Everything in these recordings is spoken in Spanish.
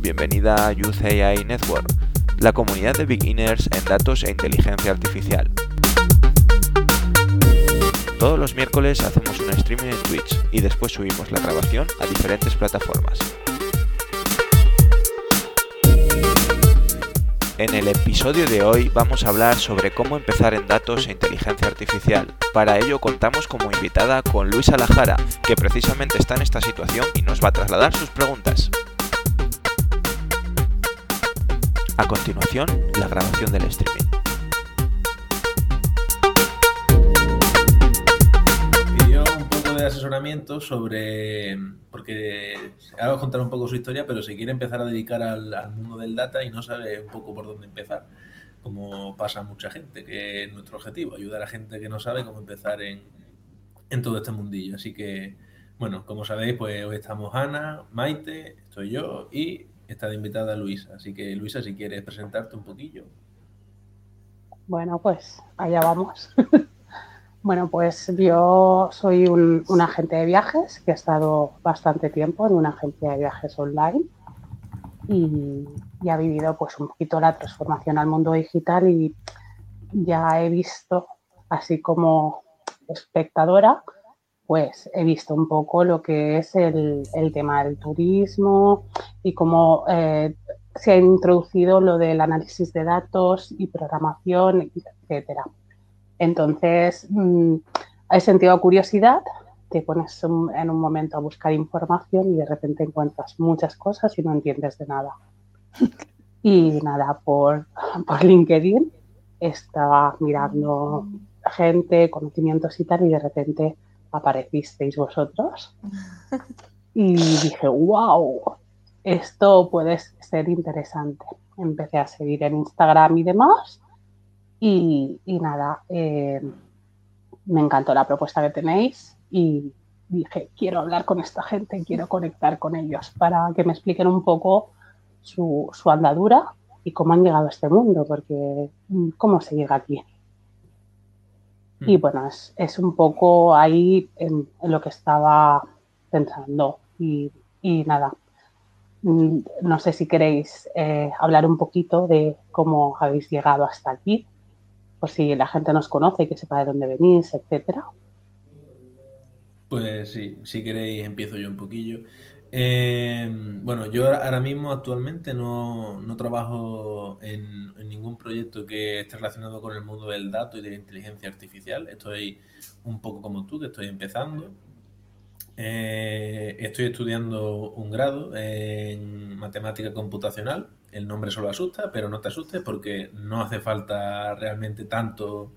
bienvenida a Youth AI Network, la comunidad de beginners en datos e inteligencia artificial. Todos los miércoles hacemos un streaming en Twitch y después subimos la grabación a diferentes plataformas. En el episodio de hoy vamos a hablar sobre cómo empezar en datos e inteligencia artificial. Para ello contamos como invitada con Luisa Lajara, que precisamente está en esta situación y nos va a trasladar sus preguntas. A continuación, la grabación del streaming. de asesoramiento sobre, porque ahora os contar un poco su historia, pero se quiere empezar a dedicar al, mundo del data y no sabe un poco por dónde empezar, como pasa mucha gente, que es nuestro objetivo, ayudar a gente que no sabe cómo empezar en, en todo este mundillo. Así que, bueno, como sabéis, pues hoy estamos Ana, Maite, estoy yo y está de invitada Luisa. Así que, Luisa, si quieres presentarte un poquillo. Bueno, pues allá vamos. Bueno, pues yo soy un, agente de viajes que he estado bastante tiempo en una agencia de viajes online y, ha vivido pues un poquito la transformación al mundo digital y ya he visto, así como espectadora, pues he visto un poco lo que es el, tema del turismo y cómo eh, se ha introducido lo del análisis de datos y programación, etcétera. Entonces, mm, he sentido curiosidad, te pones en un momento a buscar información y de repente encuentras muchas cosas y no entiendes de nada. Y nada, por, por LinkedIn estaba mirando gente, conocimientos y tal, y de repente aparecisteis vosotros. Y dije, wow, esto puede ser interesante. Empecé a seguir en Instagram y demás y, nada, eh, me encantó la propuesta que tenéis y dije, quiero hablar con esta gente, quiero conectar con ellos para que me expliquen un poco su, andadura y cómo han llegado a este mundo, porque mm, cómo se llega aquí. Y mm. bueno, es, un poco ahí en, lo que estaba pensando. Y, nada, mm, no sé si queréis eh, hablar un poquito de cómo habéis llegado hasta aquí por si la gente nos conoce, que sepa de dónde venís, etcétera. Pues sí, si queréis empiezo yo un poquillo. Eh, bueno, yo ahora mismo actualmente no, trabajo en, ningún proyecto que esté relacionado con el mundo del dato y de la inteligencia artificial. Estoy un poco como tú, que estoy empezando. Eh, estoy estudiando un grado en matemática computacional el nombre solo asusta, pero no te asustes porque no hace falta realmente tanto,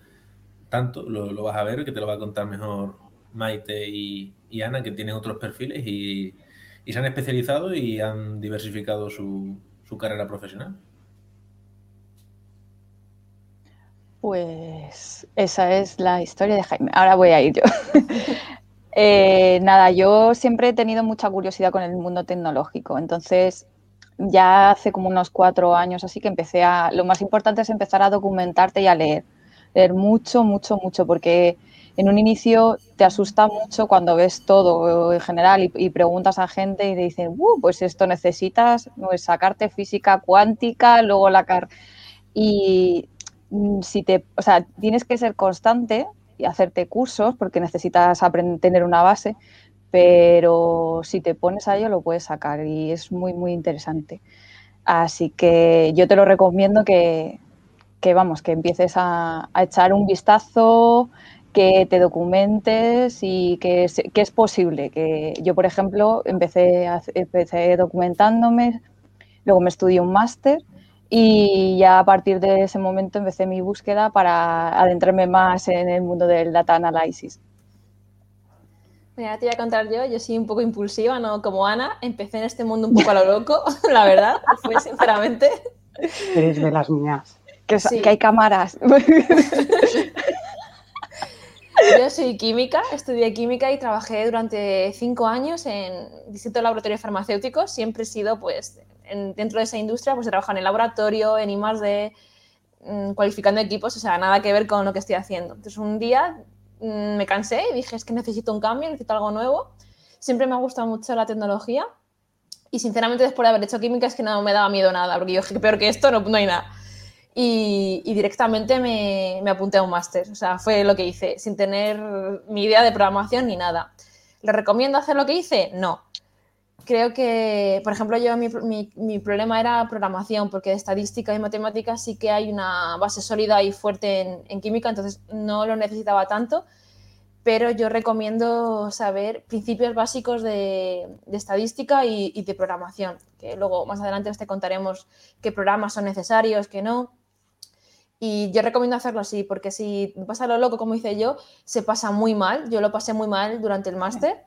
tanto, lo, vas a ver, que te lo va a contar mejor Maite y, Ana, que tienen otros perfiles y, se han especializado y han diversificado su, carrera profesional. Pues esa es la historia de Jaime. Ahora voy a ir yo. Eh, nada, yo siempre he tenido mucha curiosidad con el mundo tecnológico, entonces ya hace como unos cuatro años así que empecé a, lo más importante es empezar a documentarte y a leer, leer mucho, mucho, mucho, porque en un inicio te asusta mucho cuando ves todo en general y, preguntas a gente y te dicen, uh, pues esto necesitas pues, sacarte física cuántica, luego la car... Y mm, si te, o sea, tienes que ser constante y hacerte cursos porque necesitas tener una base, pero si te pones a ello lo puedes sacar y es muy, muy interesante. Así que yo te lo recomiendo que, vamos, que empieces a, echar un vistazo, que te documentes y que es, que es posible. Que yo, por ejemplo, empecé, empecé documentándome, luego me estudié un máster y ya a partir de ese momento empecé mi búsqueda para adentrarme más en el mundo del data analysis. Mira, te voy a contar yo, yo soy un poco impulsiva, ¿no? Como Ana, empecé en este mundo un poco a lo loco, la verdad, fue sinceramente. Eres de las mías. Que, que hay cámaras. Yo soy química, estudié química y trabajé durante cinco años en distintos laboratorios farmacéuticos. Siempre he sido, pues, dentro de esa industria, pues he trabajado en el laboratorio, en I+.D., mm, cualificando equipos, o sea, nada que ver con lo que estoy haciendo. Entonces, un día Mm, me cansé y dije, es que necesito un cambio, necesito algo nuevo. Siempre me ha gustado mucho la tecnología Y sinceramente, después de haber hecho química, es que no me daba miedo nada, porque yo, que peor que esto, no, no hay nada. Y, directamente me, me, apunté a un máster. O sea, fue lo que hice, sin tener mi idea de programación ni nada. ¿Le recomiendo hacer lo que hice? No. Creo que, por ejemplo, yo mi, mi, mi, problema era programación, porque de estadística y matemáticas sí que hay una base sólida y fuerte en, en química, entonces no lo necesitaba tanto pero yo recomiendo saber principios básicos de, estadística y, de programación, que luego más adelante te contaremos qué programas son necesarios, qué no. Y yo recomiendo hacerlo así, porque si pasa lo loco, como hice yo, se pasa muy mal. Yo lo pasé muy mal durante el máster.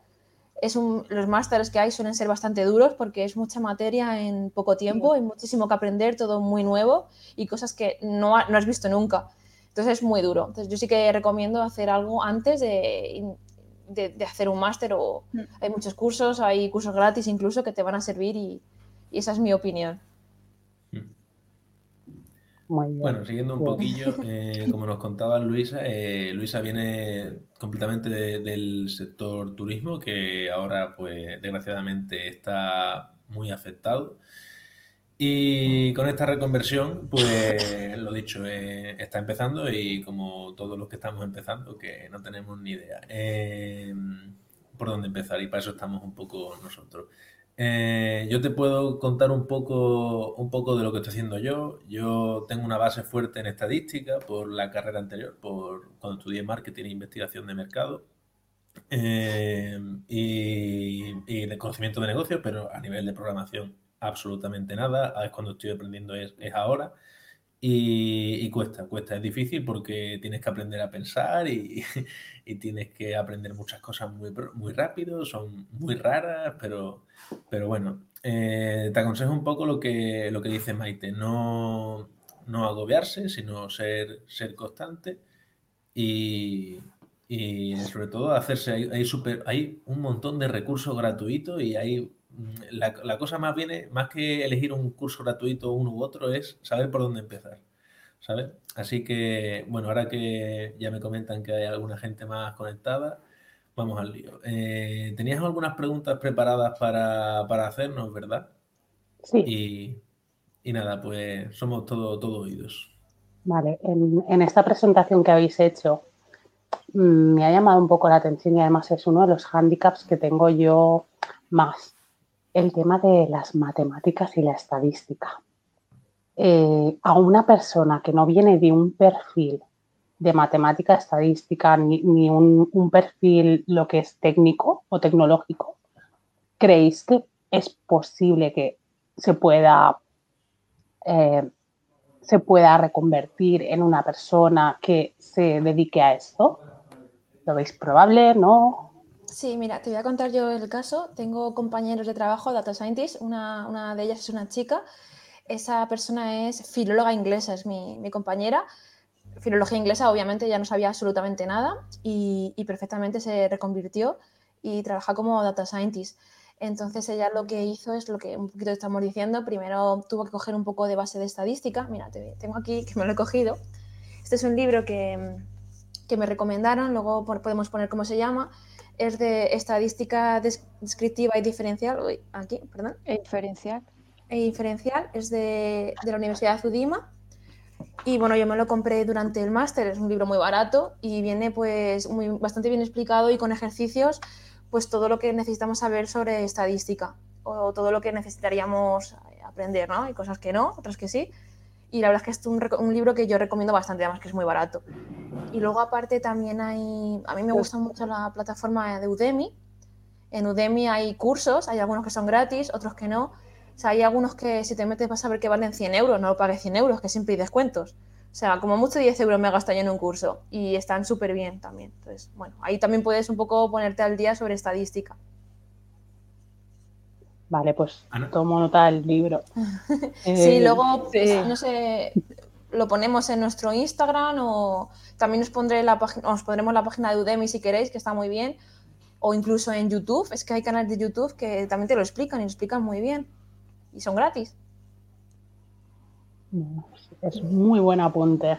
Es los másteres que hay suelen ser bastante duros porque es mucha materia en poco tiempo, hay muchísimo que aprender, todo muy nuevo y cosas que no, no has visto nunca. Entonces es muy duro. Entonces yo sí que recomiendo hacer algo antes de, de, hacer un máster o mm. hay muchos cursos, hay cursos gratis incluso que te van a servir y, esa es mi opinión. Bueno, siguiendo un poquillo, eh, como nos contaba Luisa, eh, Luisa viene completamente del sector turismo, que ahora, pues, desgraciadamente está muy afectado. Y con esta reconversión, pues lo dicho, eh, está empezando y como todos los que estamos empezando, que no tenemos ni idea eh, por dónde empezar y para eso estamos un poco nosotros. Eh, yo te puedo contar un poco, un poco de lo que estoy haciendo yo. Yo tengo una base fuerte en estadística por la carrera anterior, por cuando estudié marketing e investigación de mercado. y, y de conocimiento de negocios, pero a nivel de programación absolutamente nada. Es cuando estoy aprendiendo es, ahora. Y, cuesta, cuesta, es difícil porque tienes que aprender a pensar y, tienes que aprender muchas cosas muy, muy rápido, son muy raras, pero, pero bueno, eh, te aconsejo un poco lo que, lo que dice Maite, no, no agobiarse, sino ser, ser constante y, y sobre todo hacerse, hay, hay, super, hay un montón de recursos gratuitos y hay la, cosa más viene, más que elegir un curso gratuito uno u otro, es saber por dónde empezar. ¿Sabes? Así que, bueno, ahora que ya me comentan que hay alguna gente más conectada, vamos al lío. Eh, tenías algunas preguntas preparadas para, hacernos, ¿verdad? Sí. Y, nada, pues somos todo, todo oídos. Vale, en, en, esta presentación que habéis hecho, mm, me ha llamado un poco la atención y además es uno de los hándicaps que tengo yo más el tema de las matemáticas y la estadística. Eh, a una persona que no viene de un perfil de matemática estadística ni, un, perfil lo que es técnico o tecnológico, ¿creéis que es posible que se pueda, eh, se pueda reconvertir en una persona que se dedique a esto? ¿Lo veis probable? ¿No? Sí, mira, te voy a contar yo el caso. Tengo compañeros de trabajo, data scientists, una, de ellas es una chica. Esa persona es filóloga inglesa, es mi, compañera. Filología inglesa, obviamente, ya no sabía absolutamente nada y, perfectamente se reconvirtió y trabaja como data scientist. Entonces ella lo que hizo es lo que un poquito estamos diciendo. Primero tuvo que coger un poco de base de estadística. Mira, te, tengo aquí que me lo he cogido. Este es un libro que, que me recomendaron, luego podemos poner cómo se llama es de estadística descriptiva y diferencial. aquí, perdón. E inferencial. E inferencial es de, la Universidad de Udima. Y bueno, yo me lo compré durante el máster, es un libro muy barato y viene pues muy, bastante bien explicado y con ejercicios, pues todo lo que necesitamos saber sobre estadística o todo lo que necesitaríamos aprender, ¿no? Hay cosas que no, otras que sí y la verdad es que es un, un, libro que yo recomiendo bastante, además que es muy barato. Y luego aparte también hay, a mí me gusta mucho la plataforma de Udemy. En Udemy hay cursos, hay algunos que son gratis, otros que no. O sea, hay algunos que si te metes vas a ver que valen 100 euros, no lo pagues 100 euros, que siempre hay descuentos. O sea, como mucho 10 euros me gasto yo en un curso y están súper bien también. Entonces, bueno, ahí también puedes un poco ponerte al día sobre estadística. Vale, pues tomo nota del libro. sí, eh, luego, pues, no sé, lo ponemos en nuestro Instagram o también os, pondré la os pondremos la página de Udemy si queréis, que está muy bien, o incluso en YouTube. Es que hay canales de YouTube que también te lo explican y lo explican muy bien y son gratis. Es muy buen apunte.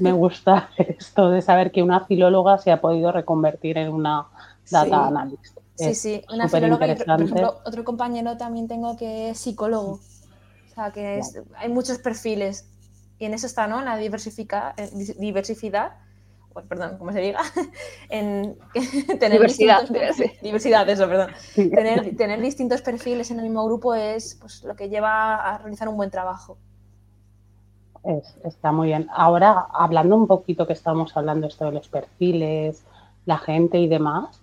Me gusta esto de saber que una filóloga se ha podido reconvertir en una data analyst. Sí, sí, una filóloga y, por ejemplo, otro compañero también tengo que es psicólogo. O sea, que hay muchos perfiles y en eso está, ¿no? La diversifica, eh, diversificidad, perdón, ¿cómo se diga? en tener diversidad, diversidad, eso, perdón. Tener, tener, distintos perfiles en el mismo grupo es pues, lo que lleva a realizar un buen trabajo. está muy bien. Ahora, hablando un poquito que estamos hablando esto de los perfiles, la gente y demás,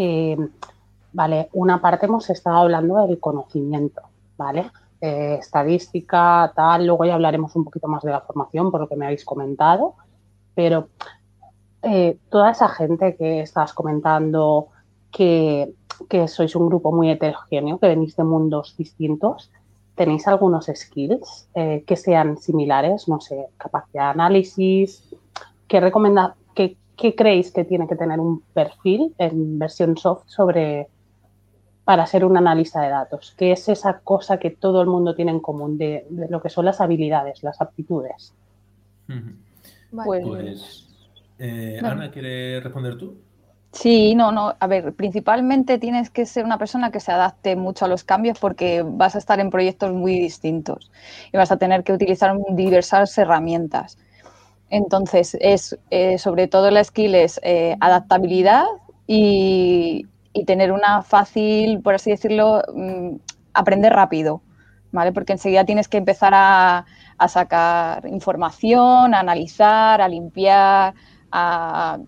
eh, vale, una parte hemos estado hablando del conocimiento, ¿vale? Eh, estadística, tal, luego ya hablaremos un poquito más de la formación por lo que me habéis comentado, pero eh, toda esa gente que estás comentando que, sois un grupo muy heterogéneo, que venís de mundos distintos, ¿tenéis algunos skills que sean similares? No sé, capacidad de análisis, ¿qué, recomenda, qué, qué creéis que tiene que tener un perfil en versión soft sobre para ser un analista de datos? ¿Qué es esa cosa que todo el mundo tiene en común de, lo que son las habilidades, las aptitudes? Pues, pues eh, Ana, ¿quieres responder tú? Sí, no, no. A ver, principalmente tienes que ser una persona que se adapte mucho a los cambios porque vas a estar en proyectos muy distintos y vas a tener que utilizar diversas herramientas. Entonces, es eh, sobre todo la skill es eh, adaptabilidad y, tener una fácil, por así decirlo, mm, aprender rápido, ¿vale? Porque enseguida tienes que empezar a, sacar información, a analizar, a limpiar, a,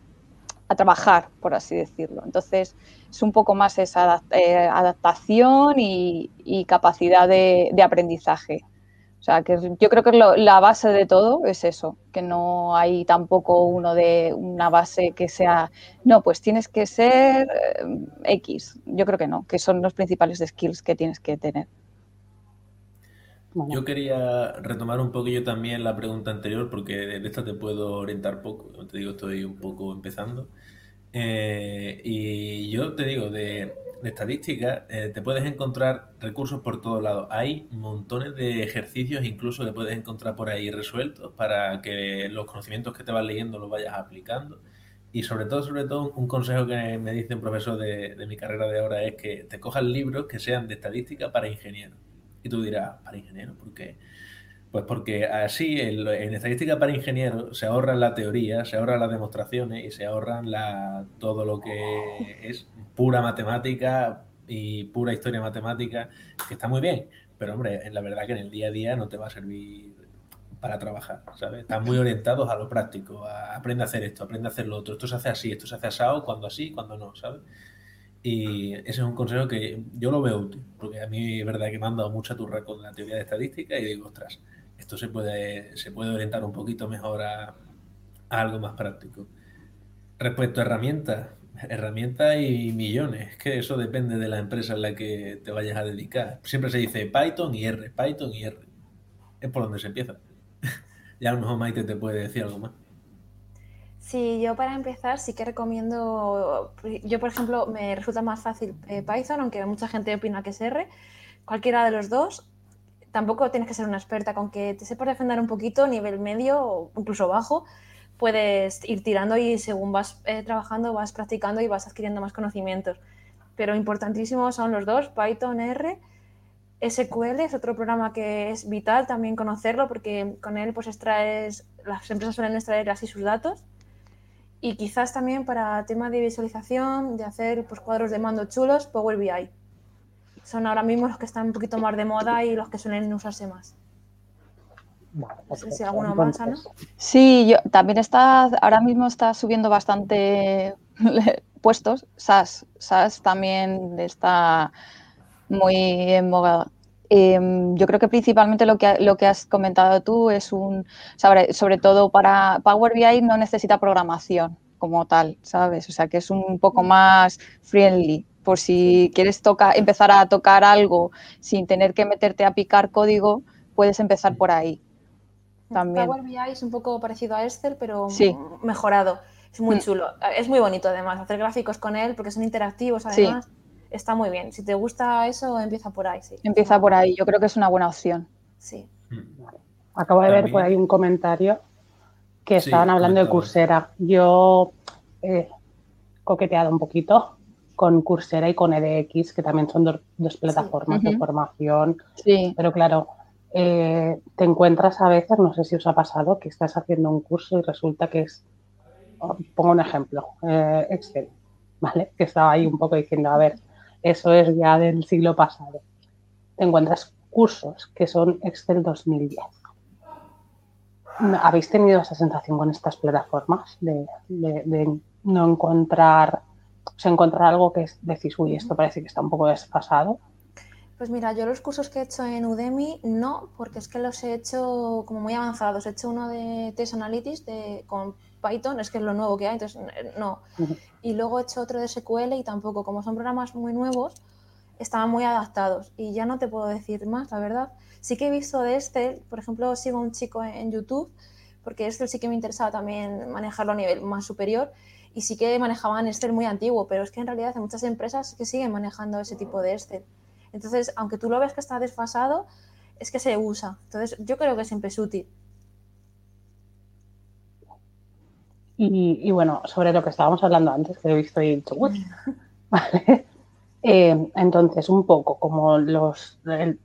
trabajar, por así decirlo. Entonces, es un poco más esa eh, adaptación y, capacidad de aprendizaje. O sea, que yo creo que la base de todo es eso, que no hay tampoco uno de una base que sea, no, pues tienes que ser eh, X. Yo creo que no, que son los principales skills que tienes que tener. Yo quería retomar un poquillo también la pregunta anterior, porque de esta te puedo orientar poco. Te digo, estoy un poco empezando. Eh, y yo te digo, de, de estadística, eh, te puedes encontrar recursos por todos lados. Hay montones de ejercicios incluso que puedes encontrar por ahí resueltos para que los conocimientos que te vas leyendo los vayas aplicando. Y sobre todo, sobre todo, un consejo que me dice un profesor de, mi carrera de ahora es que te cojas libros que sean de estadística para ingenieros. Y tú dirás, ¿para ingenieros? ¿Por qué? Pues porque así en, estadística para ingenieros se ahorran la teoría, se ahorran las demostraciones y se ahorran la, todo lo que es pura matemática y pura historia matemática, que está muy bien, pero hombre, la verdad que en el día a día no te va a servir para trabajar, ¿sabes? Están muy orientados a lo práctico, a aprende a hacer esto, aprende a hacer lo otro, esto se hace así, esto se hace asado, cuando así, cuando no, ¿sabes? Y ese es un consejo que yo lo veo útil, porque a mí es verdad que me han dado mucha turra con la teoría de estadística y digo, ostras, esto se puede, se puede orientar un poquito mejor a, algo más práctico. Respecto a herramientas, herramientas y millones, es que eso depende de la empresa en la que te vayas a dedicar. Siempre se dice Python y R, Python y R. Es por donde se empieza. ya a lo mejor Maite te puede decir algo más. Sí, yo para empezar sí que recomiendo, yo por ejemplo me resulta más fácil eh, Python, aunque mucha gente opina que es R, cualquiera de los dos, tampoco tienes que ser una experta, con que te sepas defender un poquito, nivel medio o incluso bajo, puedes ir tirando y según vas eh, trabajando vas practicando y vas adquiriendo más conocimientos. Pero importantísimos son los dos, Python, R. SQL es otro programa que es vital también conocerlo porque con él pues extraes, las empresas suelen extraer así sus datos y quizás también para tema de visualización, de hacer pues, cuadros de mando chulos, Power BI son ahora mismo los que están un poquito más de moda y los que suelen usarse más. No sé si alguno más, Ana. Sí, yo, también está, ahora mismo está subiendo bastante puestos. SAS, SAS también está muy en boga. Em, yo creo que principalmente lo que, lo que has comentado tú es un, sobre, sobre todo para Power BI no necesita programación como tal, ¿sabes? O sea que es un poco más friendly por si quieres tocar, empezar a tocar algo sin tener que meterte a picar código, puedes empezar por ahí. También. Power BI es un poco parecido a Excel, pero mejorado. Es muy mm. chulo. Es muy bonito además hacer gráficos con él porque son interactivos además. Está muy bien. Si te gusta eso, empieza por ahí. Sí. Empieza por ahí. Yo creo que es una buena opción. Sí. Acabo de ver por ahí un comentario que estaban hablando de Coursera. Yo he coqueteado un poquito con Coursera y con EDX, que también son dos, plataformas de formación. Sí. Pero claro, eh, te encuentras a veces, no sé si os ha pasado, que estás haciendo un curso y resulta que es, oh, pongo un ejemplo, eh, Excel, ¿vale? Que estaba ahí un poco diciendo, a ver, eso es ya del siglo pasado. Te encuentras cursos que son Excel 2010. ¿Habéis tenido esa sensación con estas plataformas de, no encontrar, o sea, encontrar algo que decís, uy, esto parece que está un poco desfasado? Pues mira, yo los cursos que he hecho en Udemy no, porque es que los he hecho como muy avanzados. He hecho uno de Test Analytics de, con Python, es que es lo nuevo que hay, entonces eh, no. Y luego he hecho otro de SQL y tampoco, como son programas muy nuevos, estaban muy adaptados. Y ya no te puedo decir más, la verdad. Sí que he visto de este, por ejemplo, sigo a un chico en YouTube, porque este sí que me interesaba también manejarlo a nivel más superior. Y sí que manejaban Excel muy antiguo, pero es que en realidad hay muchas empresas que siguen manejando ese tipo de Excel. Entonces, aunque tú lo ves que está desfasado, es que se usa. Entonces, yo creo que siempre es útil. Y, bueno, sobre lo que estábamos hablando antes, que he visto y he dicho, ¿vale? Eh, entonces, un poco como los el,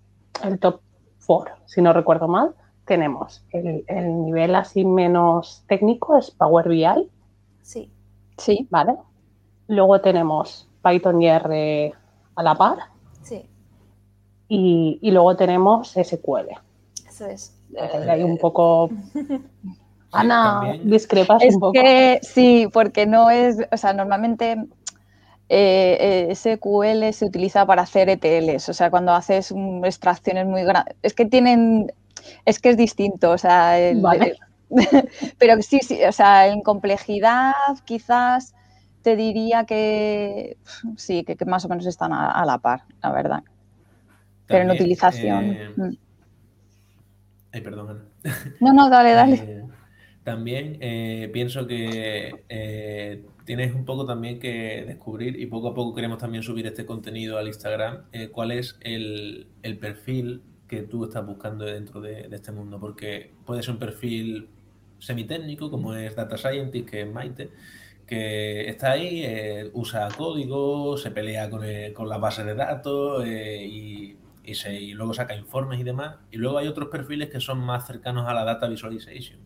top four, si no recuerdo mal, tenemos el, el, nivel así menos técnico, es Power BI. Sí. Sí. ¿Vale? Luego tenemos Python y R a la par. Sí. Y, luego tenemos SQL. Eso es. Hay un poco... Ana, discrepas un poco. Que, sí, porque no es, o sea, normalmente eh, eh SQL se utiliza para hacer ETLs, o sea, cuando haces extracciones muy grandes, es que tienen, es que es distinto, o sea, vale. pero sí, sí, o sea, en complejidad quizás te diría que sí, que, más o menos están a la par, la verdad pero en utilización. Eh, mm. Ay, perdón, Ana. No, no, dale, dale. Eh, también eh, pienso que tienes un poco también que descubrir y poco a poco queremos también subir este contenido al Instagram, cuál es el, perfil que tú estás buscando dentro de, este mundo, porque puede ser un perfil semitécnico, como es Data Scientist, que es Maite, que está ahí, usa código, se pelea con, con las bases de datos y y, luego saca informes y demás. Y luego hay otros perfiles que son más cercanos a la data visualization,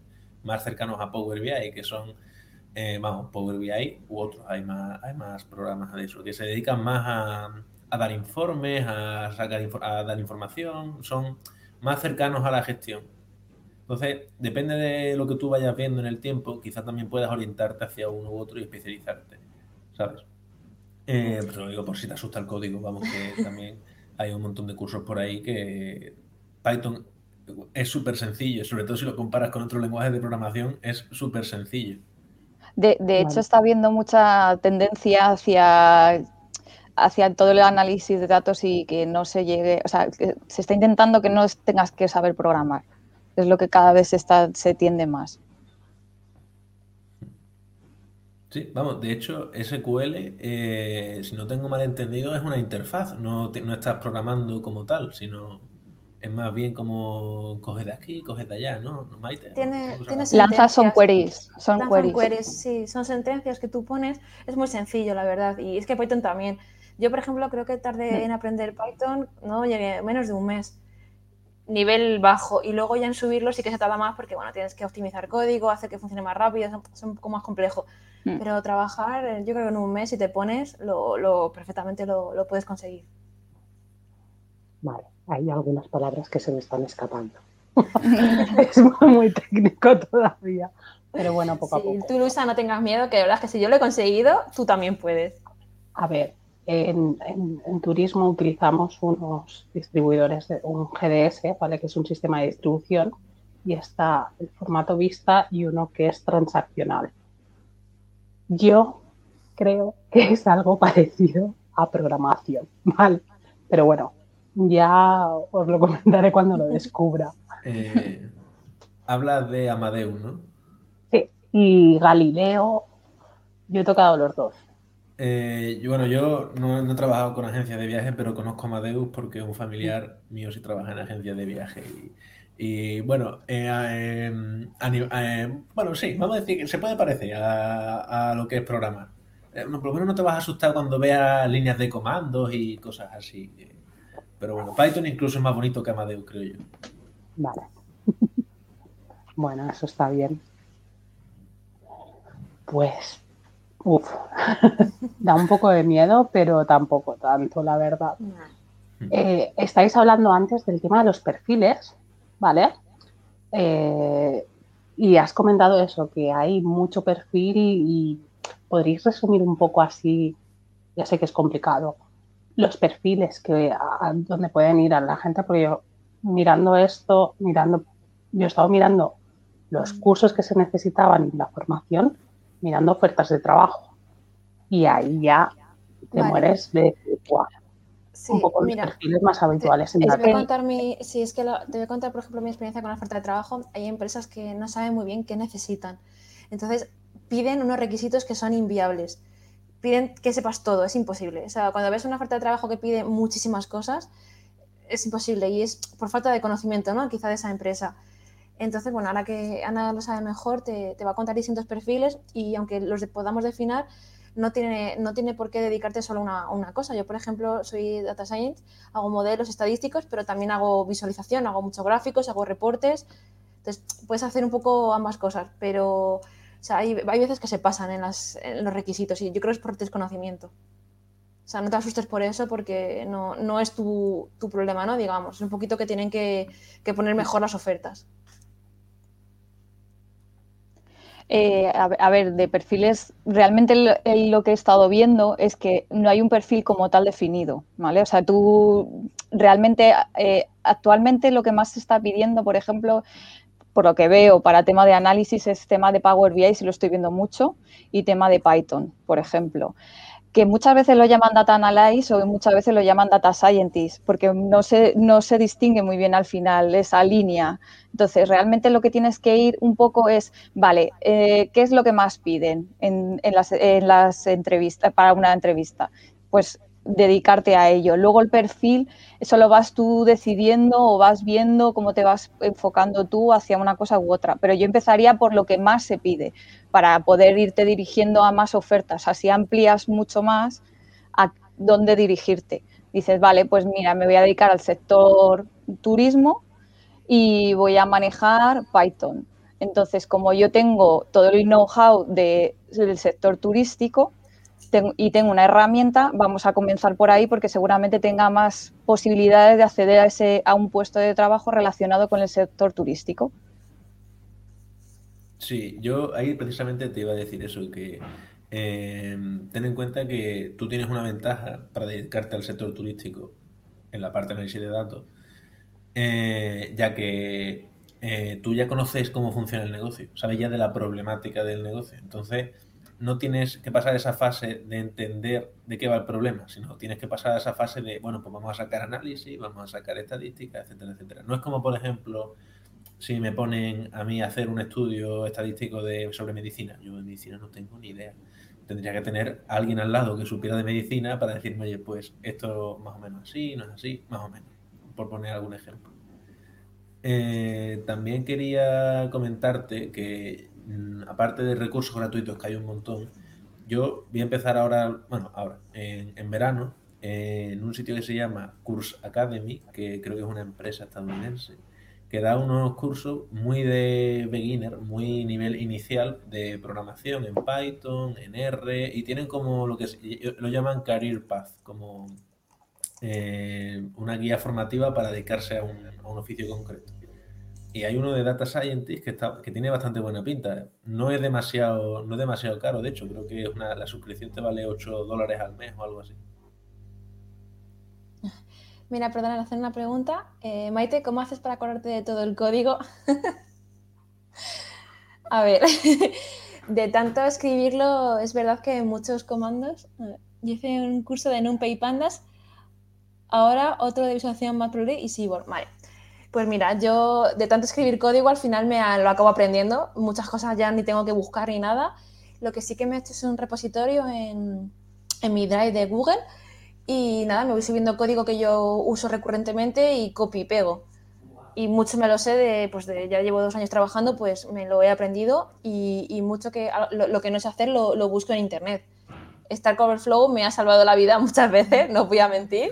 más cercanos a Power BI, que son, eh, vamos, Power BI u otros. Hay más, hay más programas de eso, que se dedican más a, dar informes, a, sacar, a dar información, son más cercanos a la gestión. Entonces, depende de lo que tú vayas viendo en el tiempo, quizás también puedas orientarte hacia uno u otro y especializarte, ¿sabes? Eh, pero digo por si te asusta el código, vamos, que también hay un montón de cursos por ahí que Python es súper sencillo, sobre todo si lo comparas con otros lenguajes de programación, es súper sencillo. De, hecho, está habiendo mucha tendencia hacia, hacia todo el análisis de datos y que no se llegue, o sea, se está intentando que no tengas que saber programar. Es lo que cada vez está, se tiende más. Sí, vamos, de hecho, SQL, eh, si no tengo mal entendido, es una interfaz, no, no estás programando como tal, sino es más bien como coges de aquí, coges de allá, ¿no? Maite? Tiene, Lanzas son queries. Son queries. Sí, son sentencias que tú pones. Es muy sencillo, la verdad. Y es que Python también. Yo, por ejemplo, creo que tardé mm. en aprender Python, no llegué menos de un mes. Nivel bajo. Y luego ya en subirlo sí que se tarda más porque, bueno, tienes que optimizar código, hacer que funcione más rápido, es un poco más complejo. Mm. Pero trabajar, eh, yo creo que en un mes, si te pones, lo, perfectamente lo, puedes conseguir. Vale, hay algunas palabras que se me están escapando. es muy técnico todavía. Pero bueno, poco a poco. Tú, Luisa, no tengas miedo, que verdad es que si yo lo he conseguido, tú también puedes. A ver, en, turismo utilizamos unos distribuidores, de, un GDS, ¿vale? que es un sistema de distribución, y está el formato vista y uno que es transaccional. Yo creo que es algo parecido a programación, ¿vale? Pero bueno, ya os lo comentaré cuando lo descubra. Eh, hablas de Amadeus, ¿no? Sí, y Galileo, yo he tocado los dos. Eh, bueno, yo no, he trabajado con agencias de viaje, pero conozco Amadeus porque un familiar mío sí trabaja en agencias de viaje y, y bueno, eh, em, bueno, sí, vamos a decir que se puede parecer a, lo que es programar. eh, por lo menos no te vas a asustar cuando veas líneas de comandos y cosas así. Pero bueno, Python incluso es más bonito que Amadeus, creo yo. Vale. bueno, eso está bien. Pues, uff, da un poco de miedo, pero tampoco tanto, la verdad. Eh, estáis hablando antes del tema de los perfiles, ¿vale? Eh, y has comentado eso, que hay mucho perfil y, podréis resumir un poco así, ya sé que es complicado, los perfiles que a, donde pueden ir a la gente, porque yo mirando esto, mirando, yo he estado mirando los cursos que se necesitaban y la formación, mirando ofertas de trabajo. Y ahí ya te mueres de un poco los perfiles más habituales. Te, voy a contar mi, si es que te voy a contar, por ejemplo, mi experiencia con la oferta de trabajo. Hay empresas que no saben muy bien qué necesitan. Entonces, piden unos requisitos que son inviables. Piden que sepas todo, es imposible. O sea, cuando ves una oferta de trabajo que pide muchísimas cosas, es imposible y es por falta de conocimiento, ¿no? Quizá de esa empresa. Entonces, bueno, ahora que Ana lo sabe mejor, te, te va a contar distintos perfiles y aunque los podamos definir, no tiene, no tiene por qué dedicarte solo a una, cosa. Yo, por ejemplo, soy data science, hago modelos estadísticos, pero también hago visualización, hago muchos gráficos, hago reportes. Entonces, puedes hacer un poco ambas cosas, pero hay, veces que se pasan en, los requisitos y yo creo que es por desconocimiento. O sea, no te asustes por eso porque no, es tu, problema, ¿no? Digamos, es un poquito que tienen que poner mejor las ofertas. Eh, a, ver, de perfiles, realmente lo que he estado viendo es que no hay un perfil como tal definido, ¿vale? O sea, tú realmente, eh, actualmente lo que más se está pidiendo, por ejemplo, por lo que veo para tema de análisis es tema de Power BI, si lo estoy viendo mucho, y tema de Python, por ejemplo que muchas veces lo llaman data analysis o muchas veces lo llaman data scientist, porque no se, no se distingue muy bien al final esa línea. Entonces, realmente lo que tienes que ir un poco es, vale, eh, ¿qué es lo que más piden en, en, las, en las entrevistas, para una entrevista? Pues dedicarte a ello. Luego el perfil, eso lo vas tú decidiendo o vas viendo cómo te vas enfocando tú hacia una cosa u otra. Pero yo empezaría por lo que más se pide para poder irte dirigiendo a más ofertas. Así amplías mucho más a dónde dirigirte. Dices, vale, pues mira, me voy a dedicar al sector turismo y voy a manejar Python. Entonces, como yo tengo todo el know-how del sector turístico, y tengo una herramienta, vamos a comenzar por ahí porque seguramente tenga más posibilidades de acceder a, ese, a un puesto de trabajo relacionado con el sector turístico. Sí, yo ahí precisamente te iba a decir eso, que em, ten en cuenta que tú tienes una ventaja para dedicarte al sector turístico en la parte de análisis de datos, eh, ya que eh, tú ya conoces cómo funciona el negocio, sabes ya de la problemática del negocio. Entonces, no tienes que pasar esa fase de entender de qué va el problema, sino tienes que pasar esa fase de, bueno, pues vamos a sacar análisis, vamos a sacar estadísticas, etcétera, etcétera. No es como, por ejemplo, si me ponen a mí a hacer un estudio estadístico de, sobre medicina. Yo de medicina no tengo ni idea. Tendría que tener alguien al lado que supiera de medicina para decirme, oye, pues esto más o menos así, no es así, más o menos, por poner algún ejemplo. Eh, también quería comentarte que aparte de recursos gratuitos, que hay un montón, yo voy a empezar ahora, bueno, ahora, en, verano, en un sitio que se llama Course Academy, que creo que es una empresa estadounidense, que da unos cursos muy de beginner, muy nivel inicial de programación en Python, en R, y tienen como lo que lo llaman Career Path, como eh, una guía formativa para dedicarse a un oficio concreto. Y hay uno de Data Scientist que, está, que tiene bastante buena pinta. No es demasiado, no es demasiado caro, de hecho, creo que una, la suscripción te vale 8 dólares al mes o algo así. Mira, perdona, hacer una pregunta. Eh, Maite, ¿cómo haces para acordarte de todo el código? A ver, de tanto escribirlo, es verdad que muchos comandos. Yo hice un curso de NumPy Pandas, ahora otro de visualización Matplotlib y Seaborn. Vale, pues mira, yo de tanto escribir código al final me lo acabo aprendiendo. Muchas cosas ya ni tengo que buscar ni nada. Lo que sí que me he hecho es un repositorio en, mi drive de Google y nada, me voy subiendo código que yo uso recurrentemente y copy y pego. Y mucho me lo sé de, pues ya llevo dos años trabajando, pues me lo he aprendido y, mucho que lo, que no sé hacer lo, busco en internet. Stack Overflow me ha salvado la vida muchas veces, no voy a mentir.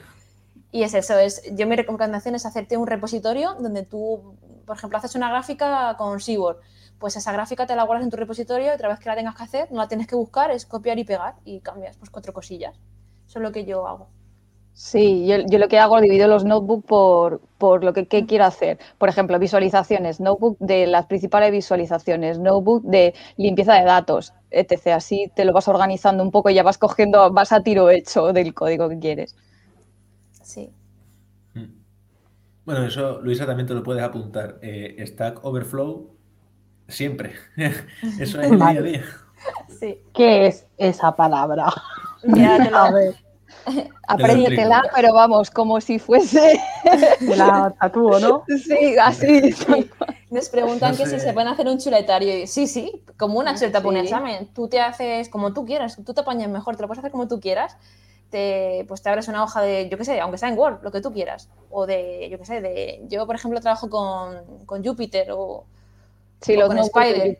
Y es eso, es, yo mi recomendación es hacerte un repositorio donde tú, por ejemplo, haces una gráfica con Seaboard. Pues esa gráfica te la guardas en tu repositorio y otra vez que la tengas que hacer, no la tienes que buscar, es copiar y pegar y cambias pues cuatro cosillas. Eso es lo que yo hago. Sí, yo, yo, lo que hago, divido los notebooks por, por lo que, que, quiero hacer. Por ejemplo, visualizaciones, notebook de las principales visualizaciones, notebook de limpieza de datos, etc. Así te lo vas organizando un poco y ya vas cogiendo, vas a tiro hecho del código que quieres. Sí. Bueno, eso, Luisa, también te lo puedes apuntar. Eh, Stack Overflow, siempre. eso es el día a día. Sí. ¿Qué es esa palabra? Ya te lo- A ver, Apréndetela, pero vamos, como si fuese. te la tatúo, ¿no? sí, así. Nos preguntan No que si se pueden hacer un chuletario. Y sí, sí, como una chuleta para un Sí. examen. Tú te haces como tú quieras, tú te apañas mejor, te lo puedes hacer como tú quieras. Te, pues te abres una hoja de, yo qué sé, aunque sea en Word, lo que tú quieras. O de, yo qué sé, de. Yo, por ejemplo, trabajo con, con Jupyter o, Sí, o los con Spider.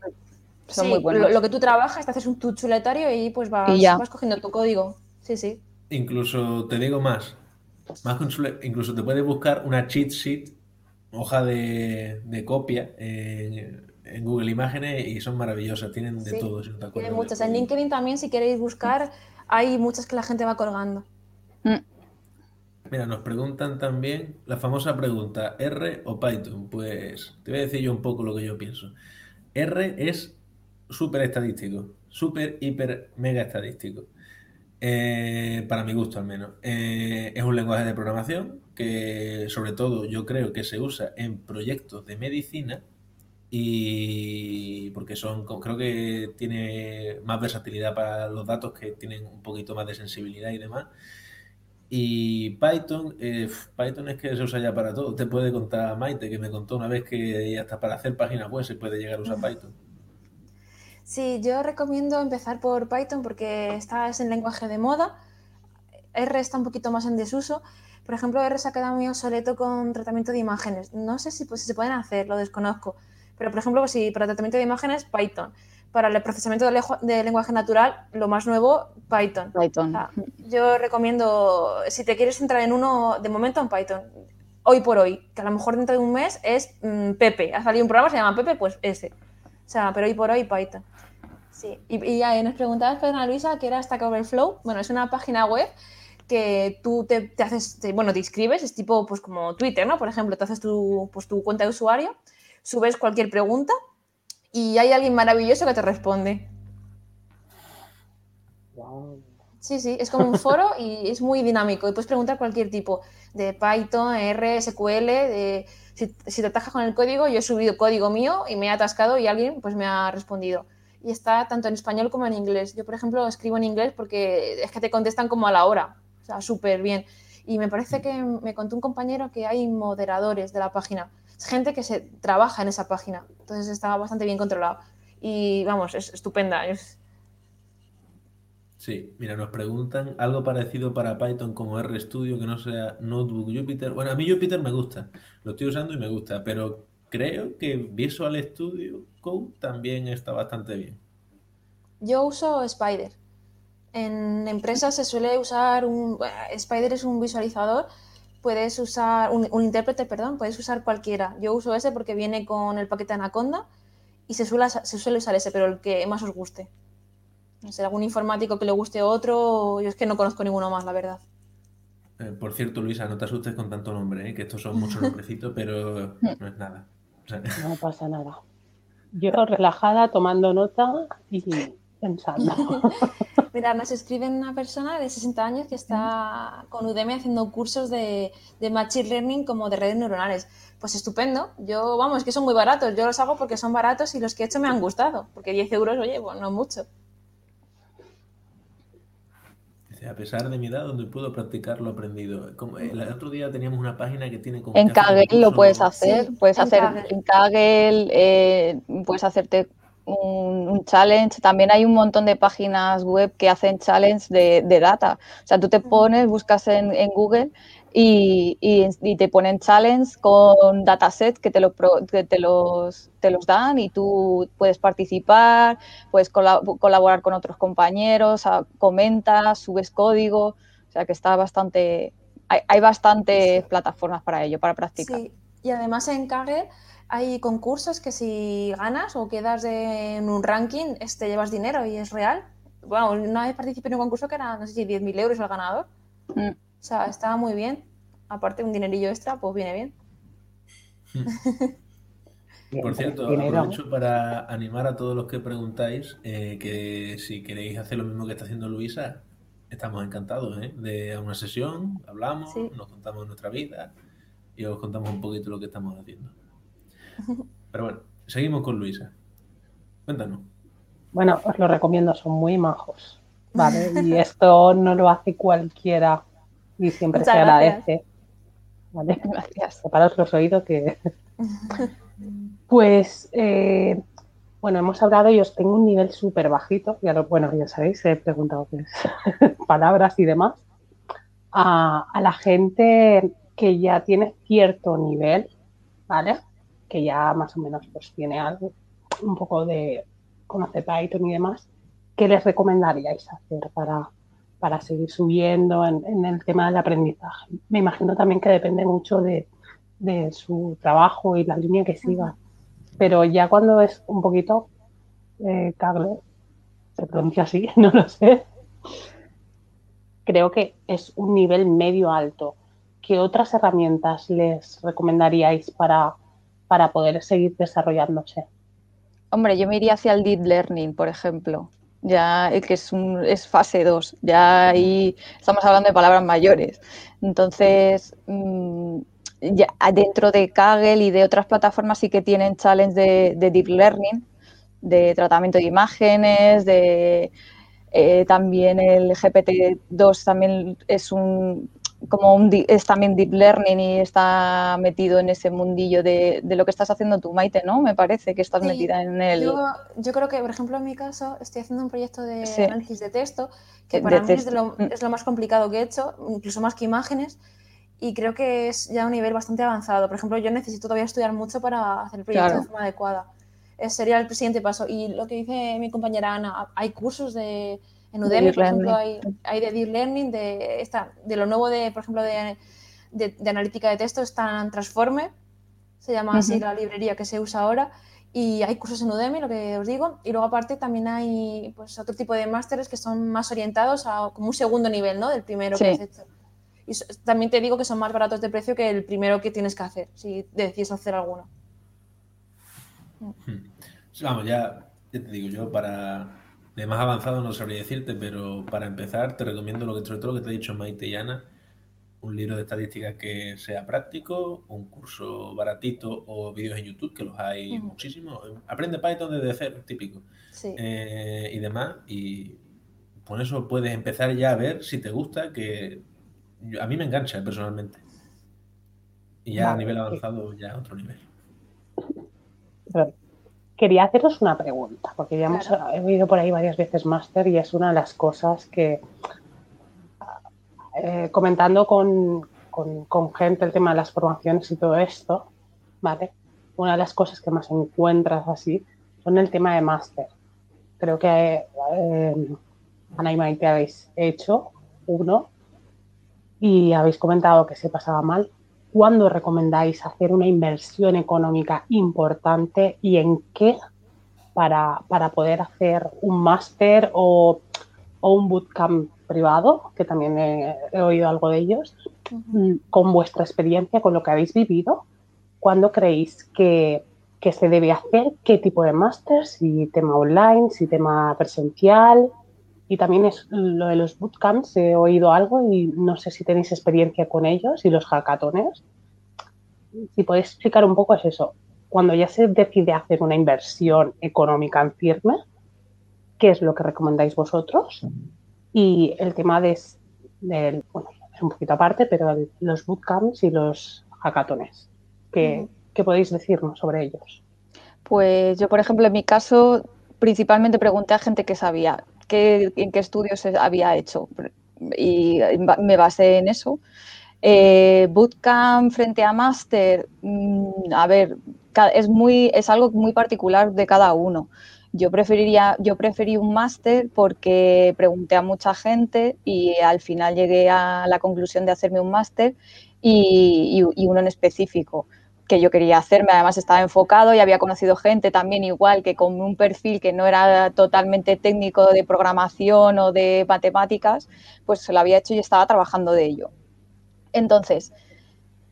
Son Sí, muy buenos. Lo, lo que tú trabajas, te haces un tu chuletario y pues vas, Y ya. vas cogiendo tu código. Sí, sí. Incluso te digo más. Más incluso te puedes buscar una cheat sheet, hoja de, de copia en, en Google Imágenes y son maravillosas. Tienen de Sí, todo, si no te Tiene acuerdas. muchas. En. LinkedIn también, si queréis buscar, hay muchas que la gente va colgando. Mm. Mira, nos preguntan también la famosa pregunta, ¿R o Python? Pues te voy a decir yo un poco lo que yo pienso. R es súper estadístico, súper, hiper, mega estadístico. Eh, para mi gusto al menos. Eh, es un lenguaje de programación que sobre todo yo creo que se usa en proyectos de medicina y porque son, creo que tiene más versatilidad para los datos que tienen un poquito más de sensibilidad y demás. Y Python, eh, Python es que se usa ya para todo. Te puede contar Maite, que me contó una vez que hasta para hacer páginas web se puede llegar a usar Python. Sí, yo recomiendo empezar por Python porque está es el lenguaje de moda. R está un poquito más en desuso. Por ejemplo, R se ha quedado muy obsoleto con tratamiento de imágenes. No sé si, pues, si se pueden hacer, lo desconozco. Pero, por ejemplo, si para tratamiento de imágenes, Python. Para el procesamiento de, lenguaje natural, lo más nuevo, Python. Python. Yo recomiendo, si te quieres entrar en uno, de momento en Python, hoy por hoy, que a lo mejor dentro de un mes es mm, Pepe. Ha salido un programa, se llama Pepe, pues ese. O sea, pero hoy por hoy Python. Sí. Y, y ya, nos preguntabas, perdona Luisa, que era Stack Overflow. Bueno, es una página web que tú te, te haces, te- bueno, te inscribes, es tipo pues como Twitter, ¿no? Por ejemplo, te haces tu, pues, tu cuenta de usuario, subes cualquier pregunta y hay alguien maravilloso que te responde. Guau. Sí, sí, es como un foro y es muy dinámico. Y puedes preguntar cualquier tipo de Python, R, SQL, de si, si te atajas con el código, yo he subido código mío y me he atascado y alguien pues me ha respondido. Y está tanto en español como en inglés. Yo, por ejemplo, escribo en inglés porque es que te contestan como a la hora. O sea, súper bien. Y me parece que me contó un compañero que hay moderadores de la página. Es gente que se trabaja en esa página. Entonces está bastante bien controlado. Y vamos, es estupenda. Es, Sí, mira, nos preguntan algo parecido para Python como RStudio que no sea Notebook Jupyter. Bueno, a mí Jupyter me gusta, lo estoy usando y me gusta, pero creo que Visual Studio Code también está bastante bien. Yo uso Spider. En empresas se suele usar un. Spider es un visualizador. Puedes usar. Un, un intérprete, perdón. Puedes usar cualquiera. Yo uso ese porque viene con el paquete Anaconda y se suele, se suele usar ese, pero el que más os guste. No sé, algún informático que le guste otro. Yo es que no conozco ninguno más, la verdad. Eh, por cierto, Luisa, no te asustes con tanto nombre, ¿eh? que estos son muchos nombrecitos, pero no es nada. O sea, No pasa nada. Yo relajada, tomando nota y pensando. Mira, nos escribe una persona de 60 años que está con Udemy haciendo cursos de, de Machine Learning como de redes neuronales. Pues estupendo. Yo, vamos, que son muy baratos. Yo los hago porque son baratos y los que he hecho me han gustado. Porque 10 euros, oye, pues no es mucho. a pesar de mi edad, donde puedo practicar lo aprendido. Como, el otro día teníamos una página que tiene como En Kaggle lo puedes hacer, Sí, puedes en hacer Kaggle. en Kaggle, eh, puedes hacerte un, un challenge. También hay un montón de páginas web que hacen challenge de, de data. O sea, tú te pones, buscas en, en Google y, te ponen challenge con datasets que te, lo, te, los, te los dan y tú puedes participar, puedes colaborar con otros compañeros, comentas, subes código, o sea que está bastante, hay, bastantes plataformas para ello, para practicar. Sí, y además en Kaggle hay concursos que si ganas o quedas en un ranking, te este, llevas dinero y es real. Bueno, una vez participé en un concurso que era, no sé si 10.000 euros el ganador. Mm. O sea, estaba muy bien. Aparte, un dinerillo extra, pues viene bien. Por cierto, aprovecho para animar a todos los que preguntáis eh, que si queréis hacer lo mismo que está haciendo Luisa, estamos encantados ¿eh? de una sesión, hablamos, nos contamos nuestra vida y os contamos un poquito lo que estamos haciendo. Pero bueno, seguimos con Luisa. Cuéntanos. Bueno, os lo recomiendo, son muy majos. ¿vale? Y esto no lo hace cualquiera y siempre se agradece. ¿vale? Gracias. Separaos los oídos que. pues, eh, bueno, hemos hablado y os tengo un nivel súper bajito. Ya lo, bueno, ya sabéis, he preguntado palabras y demás. A, a la gente que ya tiene cierto nivel, ¿vale? Que ya más o menos pues tiene algo, un poco de conoce Python y demás, ¿qué les recomendaríais hacer para, para seguir subiendo en, el tema del aprendizaje? Me imagino también que depende mucho de, su trabajo y la línea que siga, pero ya cuando es un poquito eh, se pronuncia así, no lo sé, creo que es un nivel medio alto. ¿Qué otras herramientas les recomendaríais para para poder seguir desarrollándose. Hombre, yo me iría hacia el deep learning, por ejemplo, ya que es, un, fase 2, ya ahí estamos hablando de palabras mayores. Entonces, mm, ya dentro de Kaggle y de otras plataformas sí que tienen challenge de, deep learning, de tratamiento de imágenes, de eh, también el GPT-2 también es un como un, es también deep learning y está metido en ese mundillo de, lo que estás haciendo tú, Maite, ¿no? Me parece que estás metida en el... Yo, creo que, por ejemplo, en mi caso, estoy haciendo un proyecto de análisis de texto, que para mí es, lo, mm. es, lo, más complicado que he hecho, incluso más que imágenes, y creo que es ya un nivel bastante avanzado. Por ejemplo, yo necesito todavía estudiar mucho para hacer el proyecto de forma adecuada. Ese sería el siguiente paso. Y lo que dice mi compañera Ana, hay cursos de en Udemy, por ejemplo, hay, de Deep Learning, de, esta, de lo nuevo, de, por ejemplo, de, de, analítica de texto, está en Transformer, se llama así la librería que se usa ahora, y hay cursos en Udemy, lo que os digo, y luego aparte también hay pues, otro tipo de másteres que son más orientados a como un segundo nivel, ¿no? Del primero que has hecho. Y también te digo que son más baratos de precio que el primero que tienes que hacer, si decides hacer alguno. Hmm. Vamos, ya, ya te digo, yo para, de más avanzado no sabría decirte, pero para empezar te recomiendo lo que sobre todo lo que te he dicho Maite y Ana, un libro de estadísticas que sea práctico, un curso baratito o vídeos en YouTube, que los hay muchísimos. Aprende Python desde cero, típico. Eh, y demás. Y con eso puedes empezar ya a ver si te gusta, que a mí me engancha personalmente. Y ya a nivel avanzado, ya otro nivel quería haceros una pregunta, porque ya hemos oído por ahí varias veces máster y es una de las cosas que, eh, comentando con, gente el tema de las formaciones y todo esto, ¿vale? Una de las cosas que más encuentras así son el tema de máster. Creo que eh, Ana y Maite habéis hecho uno y habéis comentado que se pasaba mal. ¿Cuándo recomendáis hacer una inversión económica importante y en qué para, poder hacer un máster o, un bootcamp privado, que también he, oído algo de ellos, mm, con vuestra experiencia, con lo que habéis vivido? ¿Cuándo creéis que, que se debe hacer? ¿Qué tipo de máster? ¿Si tema online? ¿Si tema presencial? Y también es lo de los bootcamps, he oído algo y no sé si tenéis experiencia con ellos y los hackatones. Si podéis explicar un poco es eso. Cuando ya se decide hacer una inversión económica en firme, ¿qué es lo que recomendáis vosotros? Y el tema de, bueno, es un poquito aparte, pero los bootcamps y los hackatones. ¿Qué, ¿Qué podéis decirnos sobre ellos? Pues yo, por ejemplo, en mi caso, principalmente pregunté a gente que sabía en qué estudios había hecho y me basé en eso. Eh, bootcamp frente a máster, mm, a ver, es, muy, es algo muy particular de cada uno. Yo preferiría, yo preferí un máster porque pregunté a mucha gente y al final llegué a la conclusión de hacerme un máster y, uno en específico que yo quería hacerme. Además estaba enfocado y había conocido gente también igual que con un perfil que no era totalmente técnico de programación o de matemáticas, pues se lo había hecho y estaba trabajando de ello. Entonces,